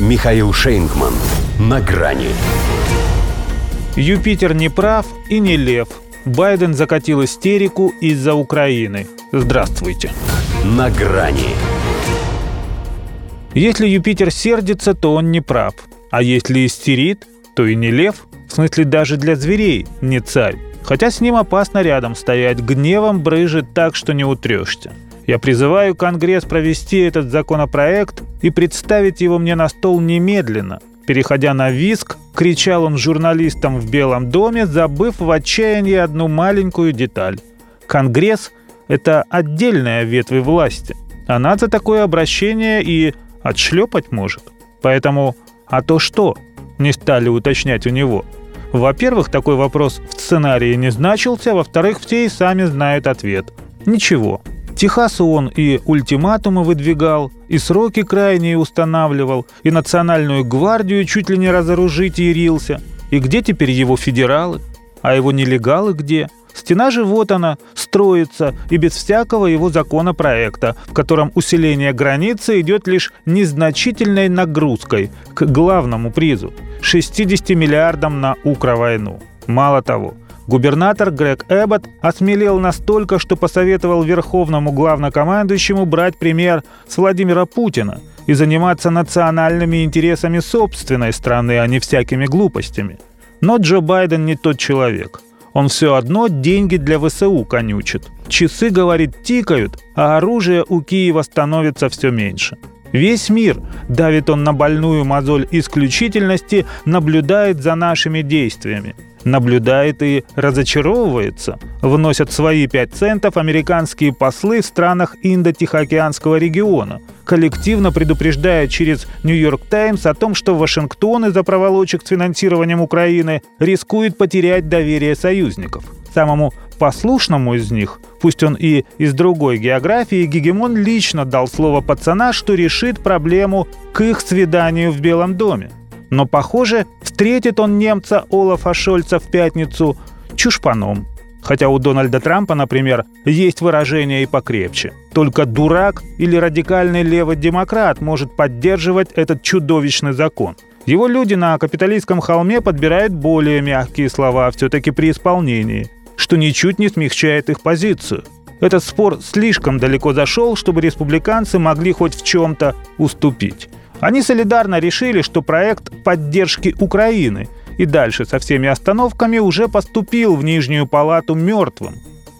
Михаил Шейнгман. На грани. Юпитер не прав и не лев. Байден закатил истерику из-за Украины. Здравствуйте. На грани. Если Юпитер сердится, то он не прав. А если истерит, то и не лев. В смысле, даже для зверей не царь. Хотя с ним опасно рядом стоять, гневом брыжет так, что не утрешься. Я призываю Конгресс провести этот законопроект и представить его мне на стол немедленно. Переходя на виск, кричал он журналистам в Белом доме, забыв в отчаянии одну маленькую деталь. Конгресс – это отдельная ветвь власти. Она за такое обращение и отшлепать может. Поэтому «а то что?» не стали уточнять у него. Во-первых, такой вопрос в сценарии не значился, во-вторых, все и сами знают ответ. Ничего. Техасу он и ультиматумы выдвигал, и сроки крайние устанавливал, и национальную гвардию чуть ли не разоружить ярился. И где теперь его федералы? А его нелегалы где? Стена же вот она, строится, и без всякого его законопроекта, в котором усиление границы идет лишь незначительной нагрузкой к главному призу – 60 миллиардам на Укровойну. Мало того, Губернатор Грег Эббот осмелел настолько, что посоветовал верховному главнокомандующему брать пример с Владимира Путина и заниматься национальными интересами собственной страны, а не всякими глупостями. Но Джо Байден не тот человек. Он все одно деньги для ВСУ конючит. Часы, говорит, тикают, а оружие у Киева становится все меньше. Весь мир, давит он на больную мозоль исключительности, наблюдает за нашими действиями наблюдает и разочаровывается. Вносят свои 5 центов американские послы в странах Индо-Тихоокеанского региона, коллективно предупреждая через «Нью-Йорк Таймс» о том, что Вашингтон из-за проволочек с финансированием Украины рискует потерять доверие союзников. Самому послушному из них, пусть он и из другой географии, Гегемон лично дал слово пацана, что решит проблему к их свиданию в Белом доме. Но, похоже, встретит он немца Олафа Шольца в пятницу чушпаном. Хотя у Дональда Трампа, например, есть выражение и покрепче. Только дурак или радикальный левый демократ может поддерживать этот чудовищный закон. Его люди на капиталистском холме подбирают более мягкие слова все-таки при исполнении, что ничуть не смягчает их позицию. Этот спор слишком далеко зашел, чтобы республиканцы могли хоть в чем-то уступить. Они солидарно решили, что проект поддержки Украины и дальше со всеми остановками уже поступил в Нижнюю палату мертвым.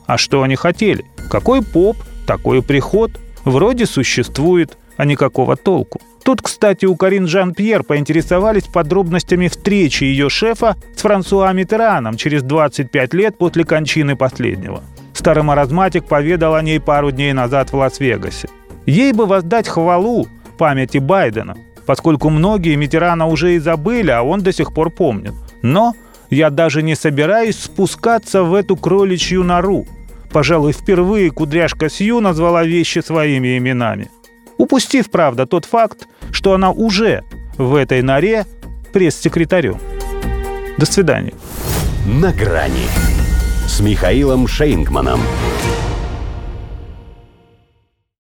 А что они хотели? Какой поп, такой приход. Вроде существует, а никакого толку. Тут, кстати, у Карин Жан-Пьер поинтересовались подробностями встречи ее шефа с Франсуа Митераном через 25 лет после кончины последнего. Старый маразматик поведал о ней пару дней назад в Лас-Вегасе. Ей бы воздать хвалу, памяти Байдена, поскольку многие Митерана уже и забыли, а он до сих пор помнит. Но я даже не собираюсь спускаться в эту кроличью нору. Пожалуй, впервые кудряшка Сью назвала вещи своими именами. Упустив, правда, тот факт, что она уже в этой норе пресс-секретарем. До свидания. На грани с Михаилом Шейнгманом.